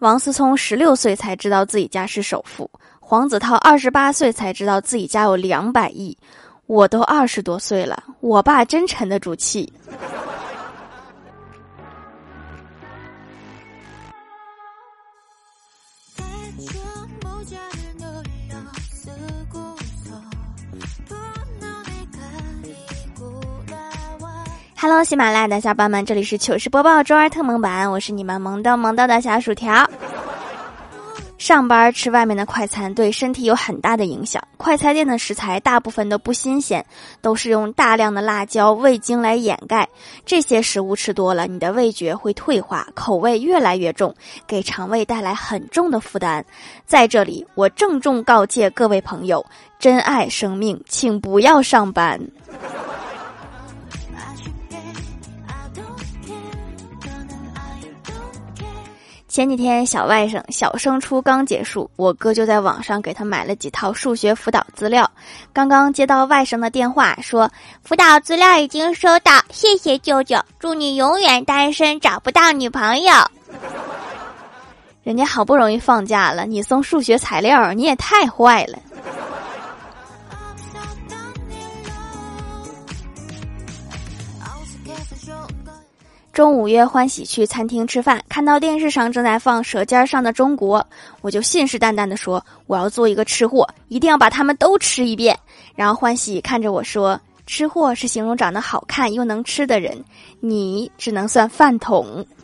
王思聪十六岁才知道自己家是首富，黄子韬二十八岁才知道自己家有两百亿，我都二十多岁了，我爸真沉得住气。Hello，喜马拉雅的小伙伴们，这里是糗事播报周二特萌版，我是你们萌逗萌逗的小薯条。上班吃外面的快餐对身体有很大的影响，快餐店的食材大部分都不新鲜，都是用大量的辣椒、味精来掩盖。这些食物吃多了，你的味觉会退化，口味越来越重，给肠胃带来很重的负担。在这里，我郑重告诫各位朋友：珍爱生命，请不要上班。前几天小外甥小升初刚结束，我哥就在网上给他买了几套数学辅导资料。刚刚接到外甥的电话，说辅导资料已经收到，谢谢舅舅，祝你永远单身，找不到女朋友。人家好不容易放假了，你送数学材料，你也太坏了。中午约欢喜去餐厅吃饭，看到电视上正在放《舌尖上的中国》，我就信誓旦旦地说：“我要做一个吃货，一定要把他们都吃一遍。”然后欢喜看着我说：“吃货是形容长得好看又能吃的人，你只能算饭桶。”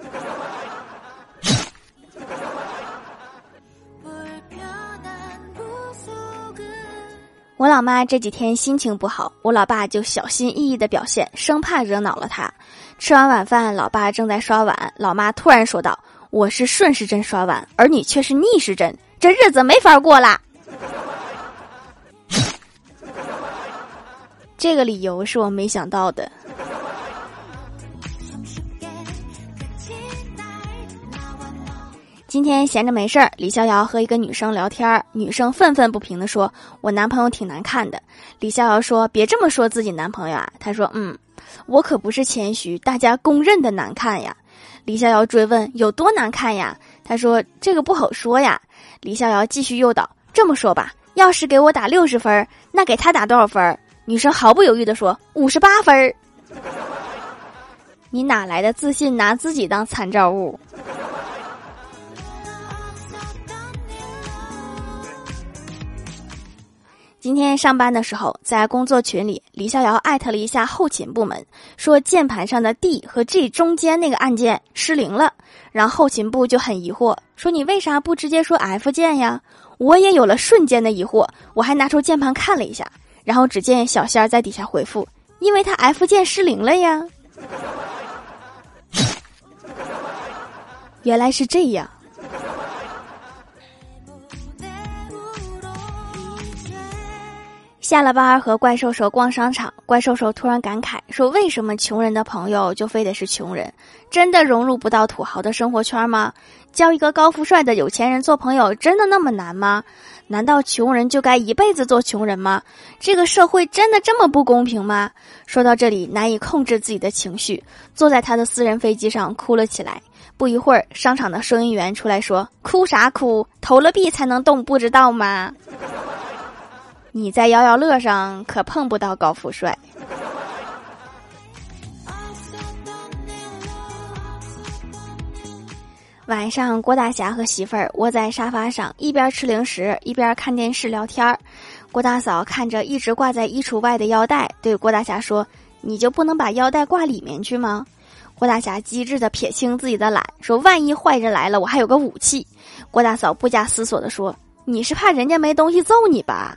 我老妈这几天心情不好，我老爸就小心翼翼的表现，生怕惹恼了她。吃完晚饭，老爸正在刷碗，老妈突然说道：“我是顺时针刷碗，而你却是逆时针，这日子没法过啦。” 这个理由是我没想到的。今天闲着没事儿，李逍遥和一个女生聊天，女生愤愤不平地说：“我男朋友挺难看的。”李逍遥说：“别这么说自己男朋友啊。”他说：“嗯。”我可不是谦虚，大家公认的难看呀。李逍遥追问有多难看呀？他说这个不好说呀。李逍遥继续诱导，这么说吧，要是给我打六十分，那给他打多少分？女生毫不犹豫地说五十八分。你哪来的自信拿自己当参照物？今天上班的时候，在工作群里，李逍遥艾特了一下后勤部门，说键盘上的 D 和 G 中间那个按键失灵了。然后后勤部就很疑惑，说你为啥不直接说 F 键呀？我也有了瞬间的疑惑，我还拿出键盘看了一下，然后只见小仙儿在底下回复，因为他 F 键失灵了呀。原来是这样。下了班和怪兽兽逛商场，怪兽兽突然感慨说：“为什么穷人的朋友就非得是穷人？真的融入不到土豪的生活圈吗？交一个高富帅的有钱人做朋友真的那么难吗？难道穷人就该一辈子做穷人吗？这个社会真的这么不公平吗？”说到这里，难以控制自己的情绪，坐在他的私人飞机上哭了起来。不一会儿，商场的收银员出来说：“哭啥哭？投了币才能动，不知道吗？”你在摇摇乐上可碰不到高富帅。晚上，郭大侠和媳妇儿窝在沙发上，一边吃零食一边看电视聊天儿。郭大嫂看着一直挂在衣橱外的腰带，对郭大侠说：“你就不能把腰带挂里面去吗？”郭大侠机智的撇清自己的懒，说：“万一坏人来了，我还有个武器。”郭大嫂不假思索的说：“你是怕人家没东西揍你吧？”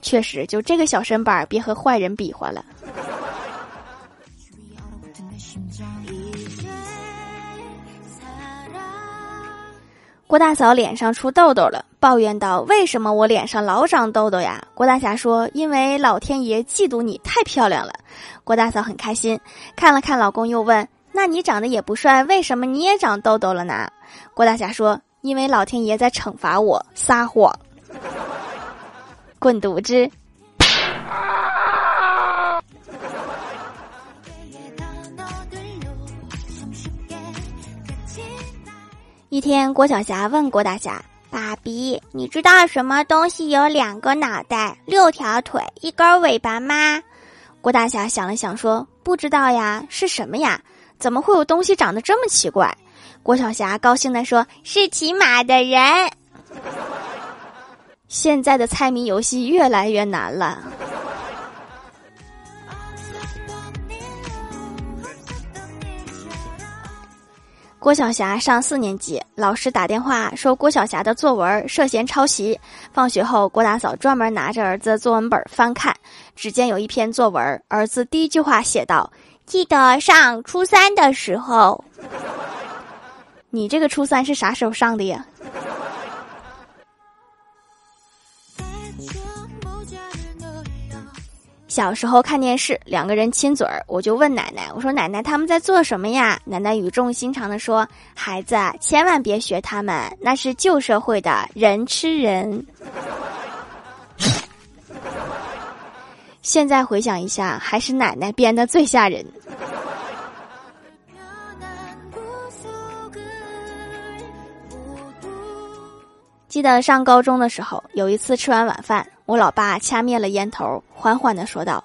确实，就这个小身板，别和坏人比划了。郭大嫂脸上出痘痘了，抱怨道：“为什么我脸上老长痘痘呀？”郭大侠说：“因为老天爷嫉妒你太漂亮了。”郭大嫂很开心，看了看老公，又问：“那你长得也不帅，为什么你也长痘痘了呢？”郭大侠说：“因为老天爷在惩罚我撒谎。”滚犊子！一天，郭晓霞问郭大侠：“爸比，你知道什么东西有两个脑袋、六条腿、一根尾巴吗？”郭大侠想了想说：“不知道呀，是什么呀？怎么会有东西长得这么奇怪？”郭晓霞高兴地说：“是骑马的人。”现在的猜谜游戏越来越难了。郭晓霞上四年级，老师打电话说郭晓霞的作文涉嫌抄袭。放学后，郭大嫂专门拿着儿子作文本翻看，只见有一篇作文，儿子第一句话写道：“记得上初三的时候。”你这个初三是啥时候上的呀？小时候看电视，两个人亲嘴儿，我就问奶奶：“我说奶奶他们在做什么呀？”奶奶语重心长地说：“孩子，千万别学他们，那是旧社会的人吃人。”现在回想一下，还是奶奶编的最吓人。记得上高中的时候，有一次吃完晚饭，我老爸掐灭了烟头，缓缓的说道：“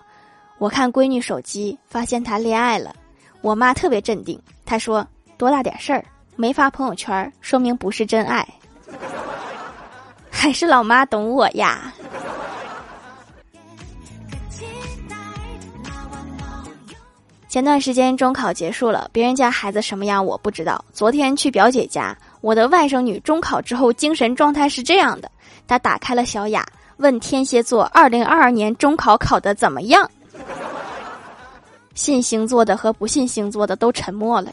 我看闺女手机，发现她恋爱了。”我妈特别镇定，她说：“多大点事儿，没发朋友圈，说明不是真爱。” 还是老妈懂我呀。前段时间中考结束了，别人家孩子什么样我不知道。昨天去表姐家，我的外甥女中考之后精神状态是这样的：她打开了小雅，问天蝎座二零二二年中考考的怎么样。信星座的和不信星座的都沉默了。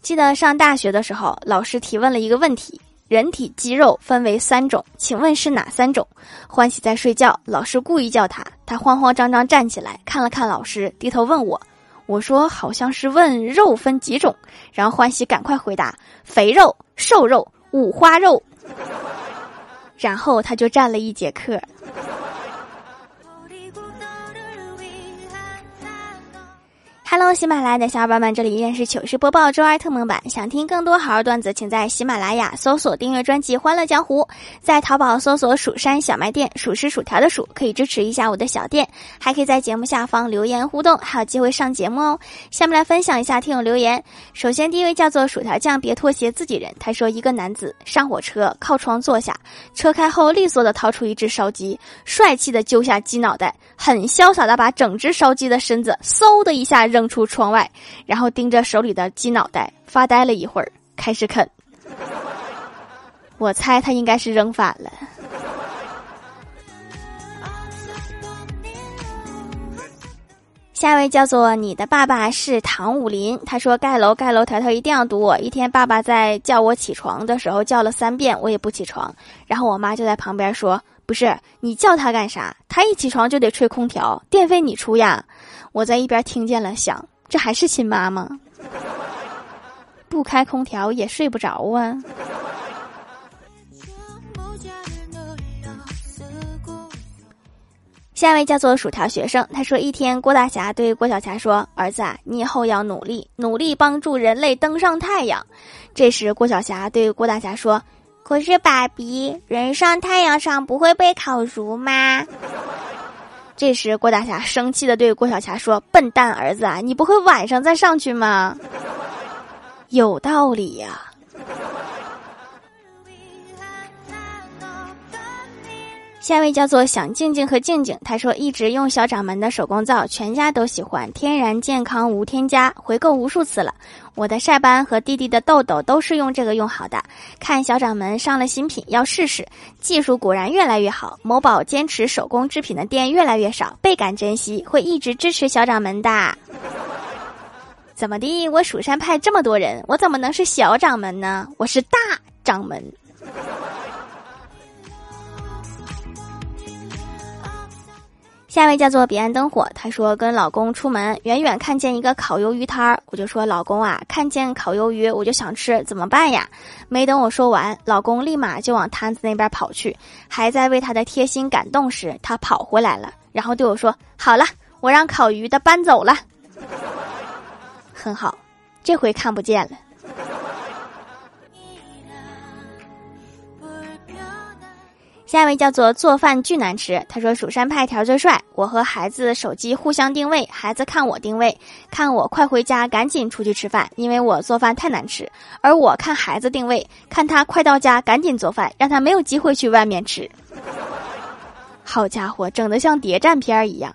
记得上大学的时候，老师提问了一个问题。人体肌肉分为三种，请问是哪三种？欢喜在睡觉，老师故意叫他，他慌慌张张站起来，看了看老师，低头问我，我说好像是问肉分几种，然后欢喜赶快回答：肥肉、瘦肉、五花肉。然后他就站了一节课。Hello，喜马拉雅的小伙伴们，这里依然是糗事播报周二特蒙版。想听更多好玩段子，请在喜马拉雅搜索订阅专辑《欢乐江湖》，在淘宝搜索“蜀山小卖店”，数是薯条的数，可以支持一下我的小店。还可以在节目下方留言互动，还有机会上节目哦。下面来分享一下听友留言。首先，第一位叫做薯条酱，别拖鞋，自己人。他说，一个男子上火车，靠窗坐下，车开后利索的掏出一只烧鸡，帅气的揪下鸡脑袋，很潇洒的把整只烧鸡的身子嗖的一下扔。出窗外，然后盯着手里的鸡脑袋发呆了一会儿，开始啃。我猜他应该是扔反了。下一位叫做你的爸爸是唐武林，他说盖楼盖楼抬头一定要堵我。一天爸爸在叫我起床的时候叫了三遍，我也不起床，然后我妈就在旁边说：“不是你叫他干啥？他一起床就得吹空调，电费你出呀。”我在一边听见了，想这还是亲妈吗？不开空调也睡不着啊。下一位叫做薯条学生，他说：一天，郭大侠对郭晓霞说：“儿子，啊你以后要努力，努力帮助人类登上太阳。”这时，郭晓霞对郭大侠说：“可是爸比，人上太阳上不会被烤熟吗？”这时，郭大侠生气的对郭晓霞说：“笨蛋儿子啊，你不会晚上再上去吗？”有道理呀。下一位叫做想静静和静静，他说一直用小掌门的手工皂，全家都喜欢，天然健康无添加，回购无数次了。我的晒斑和弟弟的痘痘都是用这个用好的。看小掌门上了新品，要试试，技术果然越来越好。某宝坚持手工制品的店越来越少，倍感珍惜，会一直支持小掌门的。怎么的？我蜀山派这么多人，我怎么能是小掌门呢？我是大掌门。下一位叫做彼岸灯火，他说跟老公出门，远远看见一个烤鱿鱼摊儿，我就说老公啊，看见烤鱿鱼我就想吃，怎么办呀？没等我说完，老公立马就往摊子那边跑去，还在为他的贴心感动时，他跑回来了，然后对我说：“好了，我让烤鱼的搬走了。”很好，这回看不见了。下一位叫做做饭巨难吃，他说蜀山派条最帅。我和孩子手机互相定位，孩子看我定位，看我快回家，赶紧出去吃饭，因为我做饭太难吃。而我看孩子定位，看他快到家，赶紧做饭，让他没有机会去外面吃。好家伙，整得像谍战片一样。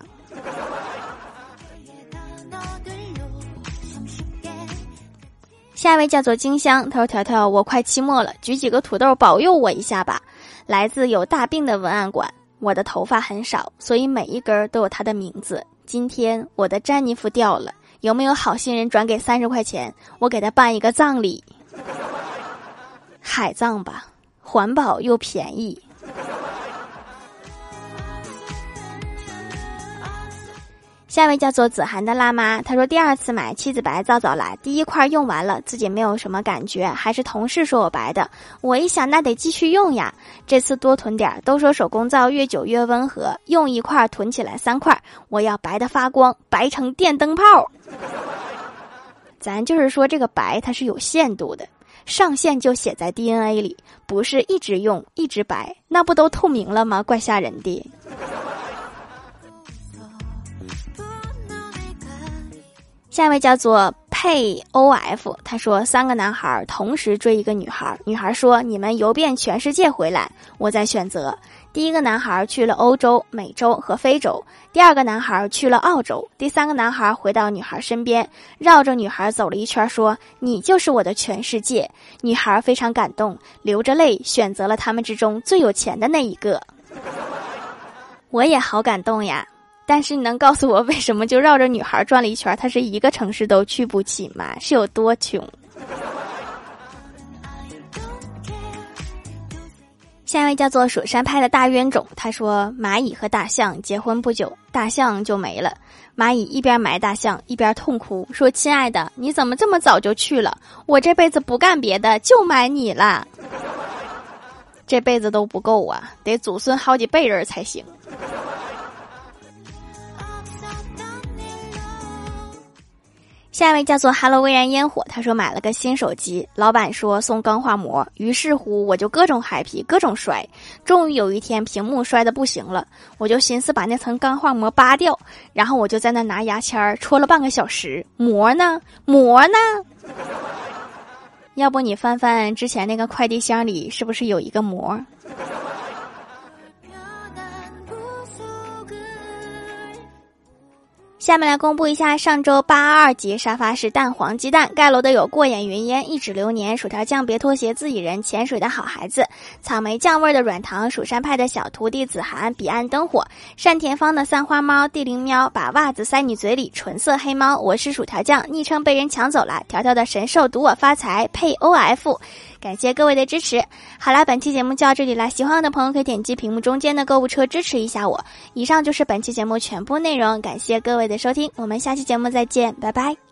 下一位叫做金香，他说：“条条，我快期末了，举几个土豆保佑我一下吧。”来自有大病的文案馆，我的头发很少，所以每一根都有他的名字。今天我的詹妮弗掉了，有没有好心人转给三十块钱，我给他办一个葬礼？海葬吧，环保又便宜。下一位叫做子涵的辣妈，她说第二次买七子白皂皂来，第一块用完了，自己没有什么感觉，还是同事说我白的。我一想，那得继续用呀，这次多囤点儿。都说手工皂越久越温和，用一块囤起来三块，我要白的发光，白成电灯泡。咱就是说这个白它是有限度的，上限就写在 DNA 里，不是一直用一直白，那不都透明了吗？怪吓人的。下一位叫做佩 O F，他说三个男孩同时追一个女孩，女孩说你们游遍全世界回来，我再选择。第一个男孩去了欧洲、美洲和非洲，第二个男孩去了澳洲，第三个男孩回到女孩身边，绕着女孩走了一圈，说你就是我的全世界。女孩非常感动，流着泪选择了他们之中最有钱的那一个。我也好感动呀。但是你能告诉我为什么就绕着女孩转了一圈，他是一个城市都去不起吗？是有多穷？下一位叫做蜀山派的大冤种，他说蚂蚁和大象结婚不久，大象就没了。蚂蚁一边埋大象，一边痛哭，说：“亲爱的，你怎么这么早就去了？我这辈子不干别的，就埋你了。这辈子都不够啊，得祖孙好几辈人才行。”下一位叫做 “Hello 微燃烟火”，他说买了个新手机，老板说送钢化膜，于是乎我就各种嗨皮，各种摔，终于有一天屏幕摔的不行了，我就寻思把那层钢化膜扒掉，然后我就在那拿牙签儿戳了半个小时，膜呢？膜呢？要不你翻翻之前那个快递箱里，是不是有一个膜？下面来公布一下上周八二级沙发是蛋黄鸡蛋盖楼的有过眼云烟一指流年薯条酱别拖鞋自己人潜水的好孩子草莓酱味的软糖蜀山派的小徒弟子涵彼岸灯火单田芳的三花猫地灵喵把袜子塞你嘴里纯色黑猫我是薯条酱昵称被人抢走了条条的神兽赌我发财配 O F。感谢各位的支持。好啦，本期节目就到这里啦，喜欢我的朋友可以点击屏幕中间的购物车支持一下我。以上就是本期节目全部内容，感谢各位的收听，我们下期节目再见，拜拜。